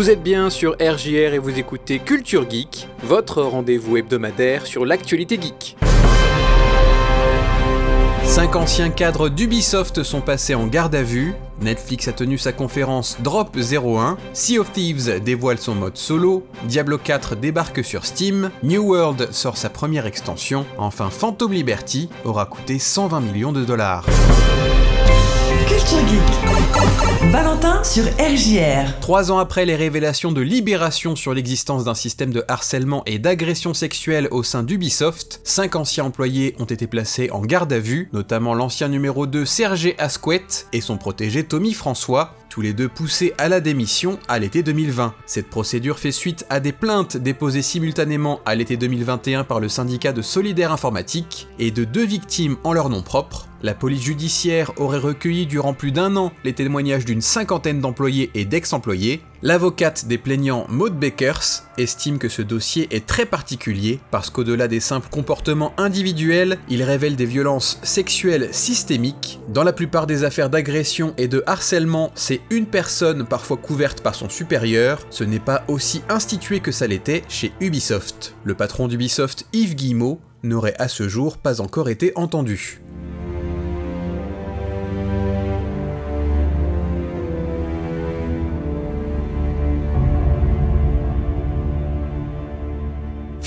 Vous êtes bien sur RJR et vous écoutez Culture Geek, votre rendez-vous hebdomadaire sur l'actualité geek. Cinq anciens cadres d'Ubisoft sont passés en garde à vue. Netflix a tenu sa conférence Drop 01. Sea of Thieves dévoile son mode solo. Diablo 4 débarque sur Steam. New World sort sa première extension. Enfin, Phantom Liberty aura coûté 120 millions de dollars. Valentin sur RJR. Trois ans après les révélations de Libération sur l'existence d'un système de harcèlement et d'agression sexuelle au sein d'Ubisoft, cinq anciens employés ont été placés en garde à vue, notamment l'ancien numéro 2 Serge Asquette et son protégé Tommy François, tous les deux poussés à la démission à l'été 2020. Cette procédure fait suite à des plaintes déposées simultanément à l'été 2021 par le syndicat de Solidaire Informatique et de deux victimes en leur nom propre. La police judiciaire aurait recueilli durant plus d'un an les témoignages d'une cinquantaine d'employés et d'ex-employés. L'avocate des plaignants Maud Bakers estime que ce dossier est très particulier parce qu'au-delà des simples comportements individuels, il révèle des violences sexuelles systémiques. Dans la plupart des affaires d'agression et de harcèlement, c'est une personne parfois couverte par son supérieur. Ce n'est pas aussi institué que ça l'était chez Ubisoft. Le patron d'Ubisoft, Yves Guillemot, n'aurait à ce jour pas encore été entendu.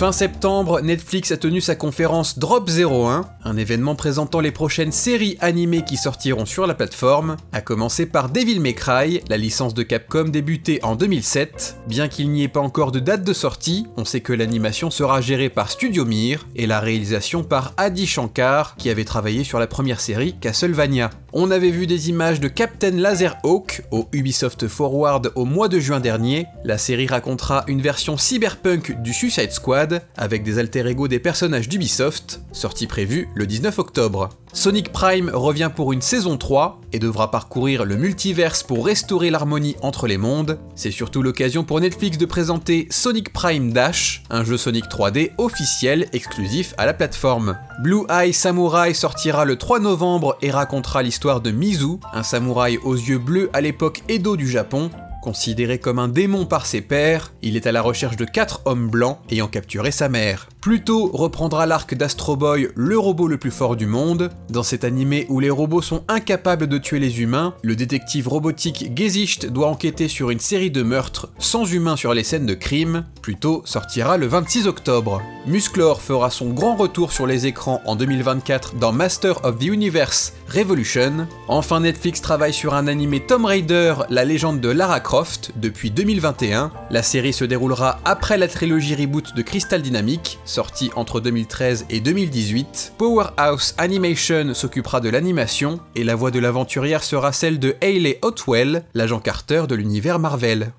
Fin septembre, Netflix a tenu sa conférence Drop 01, un événement présentant les prochaines séries animées qui sortiront sur la plateforme, à commencer par Devil May Cry, la licence de Capcom débutée en 2007. Bien qu'il n'y ait pas encore de date de sortie, on sait que l'animation sera gérée par Studio Mir et la réalisation par Adi Shankar, qui avait travaillé sur la première série Castlevania. On avait vu des images de Captain Laserhawk au Ubisoft Forward au mois de juin dernier. La série racontera une version cyberpunk du Suicide Squad avec des alter ego des personnages d'Ubisoft, sortie prévue le 19 octobre. Sonic Prime revient pour une saison 3 et devra parcourir le multiverse pour restaurer l'harmonie entre les mondes. C'est surtout l'occasion pour Netflix de présenter Sonic Prime Dash, un jeu Sonic 3D officiel exclusif à la plateforme. Blue Eye Samurai sortira le 3 novembre et racontera l'histoire de Mizu, un samouraï aux yeux bleus à l'époque Edo du Japon, Considéré comme un démon par ses pairs, il est à la recherche de quatre hommes blancs ayant capturé sa mère. Pluto reprendra l'arc d'Astro Boy, le robot le plus fort du monde. Dans cet animé où les robots sont incapables de tuer les humains, le détective robotique Gesicht doit enquêter sur une série de meurtres sans humains sur les scènes de crime. Pluto sortira le 26 octobre. Musclor fera son grand retour sur les écrans en 2024 dans Master of the Universe Revolution. Enfin, Netflix travaille sur un animé Tomb Raider, la légende de Lara Croft, depuis 2021. La série se déroulera après la trilogie reboot de Crystal Dynamics, sortie entre 2013 et 2018. Powerhouse Animation s'occupera de l'animation, et la voix de l'aventurière sera celle de Hayley Otwell, l'agent Carter de l'univers Marvel.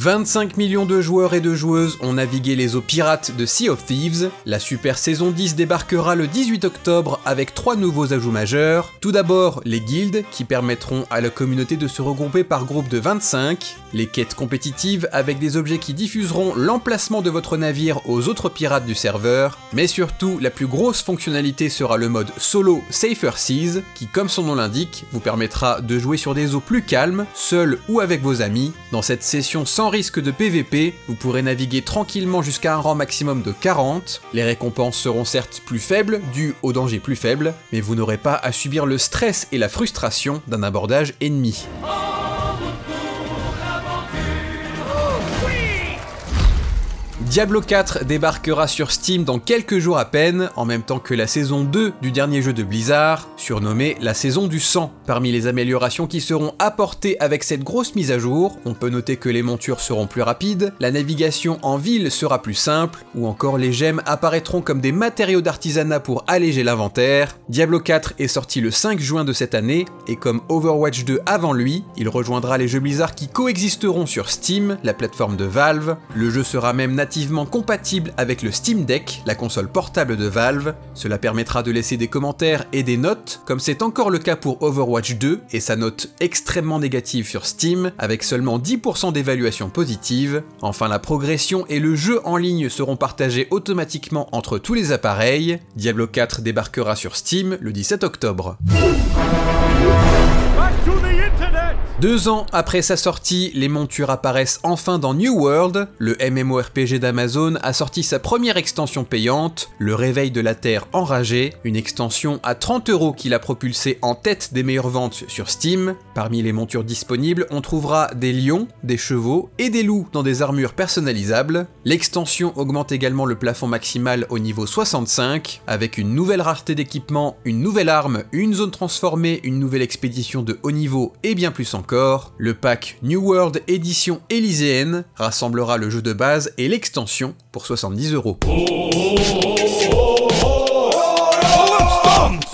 25 millions de joueurs et de joueuses ont navigué les eaux pirates de Sea of Thieves. La super saison 10 débarquera le 18 octobre avec trois nouveaux ajouts majeurs. Tout d'abord, les guildes qui permettront à la communauté de se regrouper par groupe de 25, les quêtes compétitives avec des objets qui diffuseront l'emplacement de votre navire aux autres pirates du serveur, mais surtout la plus grosse fonctionnalité sera le mode solo Safer Seas qui comme son nom l'indique vous permettra de jouer sur des eaux plus calmes, seul ou avec vos amis. Dans cette session sans risque de PVP, vous pourrez naviguer tranquillement jusqu'à un rang maximum de 40. Les récompenses seront certes plus faibles, dues au danger plus faible, mais vous n'aurez pas à subir le stress et la frustration d'un abordage ennemi. Diablo 4 débarquera sur Steam dans quelques jours à peine, en même temps que la saison 2 du dernier jeu de Blizzard, surnommé la saison du sang. Parmi les améliorations qui seront apportées avec cette grosse mise à jour, on peut noter que les montures seront plus rapides, la navigation en ville sera plus simple, ou encore les gemmes apparaîtront comme des matériaux d'artisanat pour alléger l'inventaire. Diablo 4 est sorti le 5 juin de cette année, et comme Overwatch 2 avant lui, il rejoindra les jeux Blizzard qui coexisteront sur Steam, la plateforme de Valve. Le jeu sera même natif compatible avec le Steam Deck, la console portable de Valve. Cela permettra de laisser des commentaires et des notes, comme c'est encore le cas pour Overwatch 2 et sa note extrêmement négative sur Steam, avec seulement 10% d'évaluation positive. Enfin, la progression et le jeu en ligne seront partagés automatiquement entre tous les appareils. Diablo 4 débarquera sur Steam le 17 octobre. Deux ans après sa sortie, les montures apparaissent enfin dans New World. Le MMORPG d'Amazon a sorti sa première extension payante, Le Réveil de la Terre enragée, une extension à 30 euros qui l'a propulsé en tête des meilleures ventes sur Steam. Parmi les montures disponibles, on trouvera des lions, des chevaux et des loups dans des armures personnalisables. L'extension augmente également le plafond maximal au niveau 65, avec une nouvelle rareté d'équipement, une nouvelle arme, une zone transformée, une nouvelle expédition de haut niveau et bien plus encore le pack New World Édition Élyséenne rassemblera le jeu de base et l'extension pour 70 euros.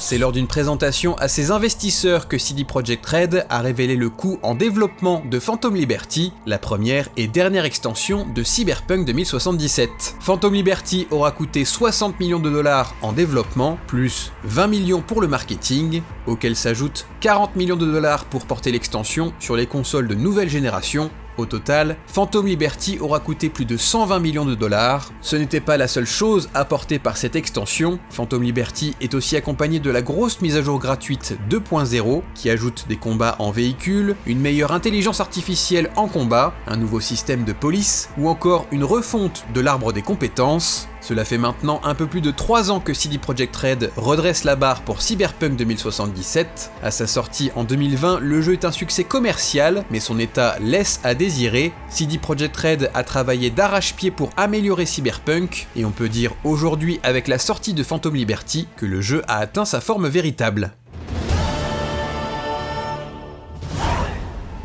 C'est lors d'une présentation à ses investisseurs que CD Projekt Red a révélé le coût en développement de Phantom Liberty, la première et dernière extension de Cyberpunk 2077. Phantom Liberty aura coûté 60 millions de dollars en développement, plus 20 millions pour le marketing, auquel s'ajoutent 40 millions de dollars pour porter l'extension sur les consoles de nouvelle génération au total, Phantom Liberty aura coûté plus de 120 millions de dollars. Ce n'était pas la seule chose apportée par cette extension, Phantom Liberty est aussi accompagné de la grosse mise à jour gratuite 2.0 qui ajoute des combats en véhicule, une meilleure intelligence artificielle en combat, un nouveau système de police ou encore une refonte de l'arbre des compétences. Cela fait maintenant un peu plus de 3 ans que CD Projekt Red redresse la barre pour Cyberpunk 2077. À sa sortie en 2020, le jeu est un succès commercial, mais son état laisse à désirer. CD Projekt Red a travaillé d'arrache-pied pour améliorer Cyberpunk, et on peut dire aujourd'hui avec la sortie de Phantom Liberty que le jeu a atteint sa forme véritable.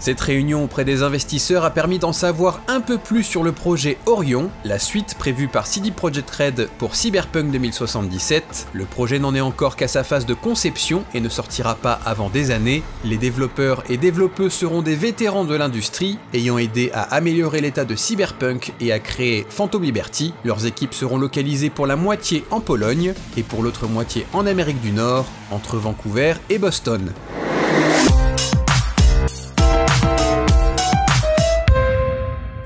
Cette réunion auprès des investisseurs a permis d'en savoir un peu plus sur le projet Orion, la suite prévue par CD Projekt Red pour Cyberpunk 2077. Le projet n'en est encore qu'à sa phase de conception et ne sortira pas avant des années. Les développeurs et développeuses seront des vétérans de l'industrie, ayant aidé à améliorer l'état de Cyberpunk et à créer Phantom Liberty. Leurs équipes seront localisées pour la moitié en Pologne et pour l'autre moitié en Amérique du Nord, entre Vancouver et Boston.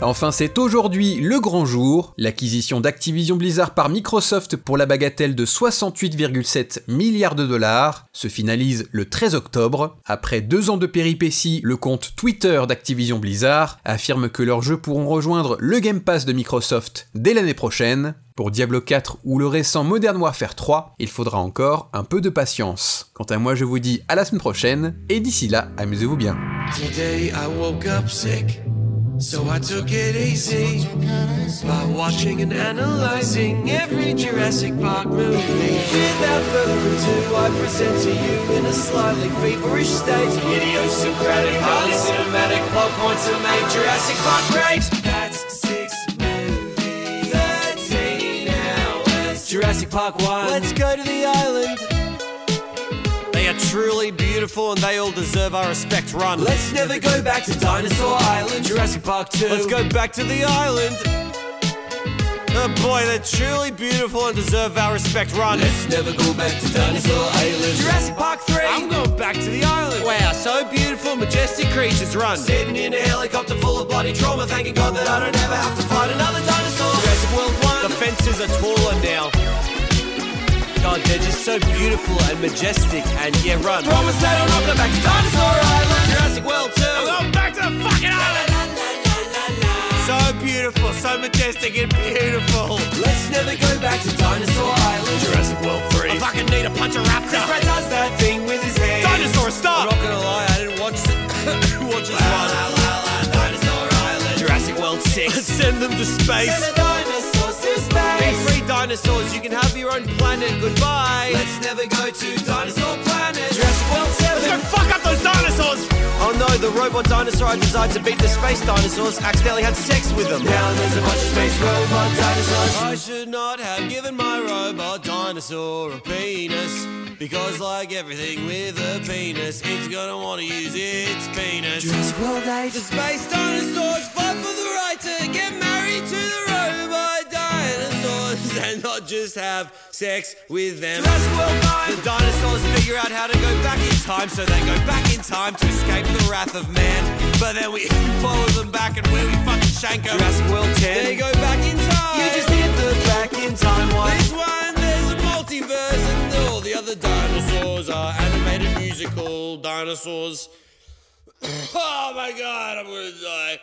Enfin, c'est aujourd'hui le grand jour, l'acquisition d'Activision Blizzard par Microsoft pour la bagatelle de 68,7 milliards de dollars se finalise le 13 octobre. Après deux ans de péripéties, le compte Twitter d'Activision Blizzard affirme que leurs jeux pourront rejoindre le Game Pass de Microsoft dès l'année prochaine. Pour Diablo 4 ou le récent Modern Warfare 3, il faudra encore un peu de patience. Quant à moi, je vous dis à la semaine prochaine, et d'ici là, amusez-vous bien. So I took it easy by watching and analyzing every Jurassic Park movie. Without further ado, I present to you in a slightly feverish state. Idiosyncratic, highly cinematic plot points that made Jurassic Park great. That's six movies, 13 hours. Jurassic Park 1. Let's go to the island. Truly beautiful and they all deserve our respect. Run. Let's never go back to Dinosaur Island. Jurassic Park 2. Let's go back to the island. Oh boy, they're truly beautiful and deserve our respect. Run. Let's never go back to Dinosaur Island. Jurassic Park 3. I'm going back to the island. Wow, so beautiful, majestic creatures. Run. Sitting in a helicopter full of bloody trauma, thanking God that I don't ever have to fight another dinosaur. Jurassic World 1. The fences are taller now god, they're just so beautiful and majestic. And yeah, run. Promise that I'm not going back to Dinosaur Island. Jurassic World 2. I'm going back to the fucking island. So beautiful, so majestic and beautiful. Let's never go back to Dinosaur Island. Jurassic World 3. I fucking need a punch a raptor. Chris Pratt does that thing with his hand. Dinosaur, stop! I'm not gonna lie, I didn't watch it. watch this one. Dinosaur Island. Jurassic World 6. Send them to space dinosaurs. You can have your own planet. Goodbye. Let's never go to Dinosaur Planet. Jurassic World 7. Let's go fuck up those dinosaurs. Oh no, the robot dinosaur I designed to beat the space dinosaurs accidentally had sex with them. Now there's a bunch of space robot dinosaurs. I should not have given my robot dinosaur a penis. Because like everything with a penis, it's gonna wanna use its penis. Jurassic World 8. The space dinosaurs fight for the right to get married to the and not just have sex with them. Jurassic World 9! The dinosaurs figure out how to go back in time, so they go back in time to escape the wrath of man. But then we follow them back and where we fucking shank them. Jurassic World 10. They go back in time. You just hit the back in time one. This one, there's a multiverse, and all the other dinosaurs are animated musical dinosaurs. Oh my god, I'm gonna die.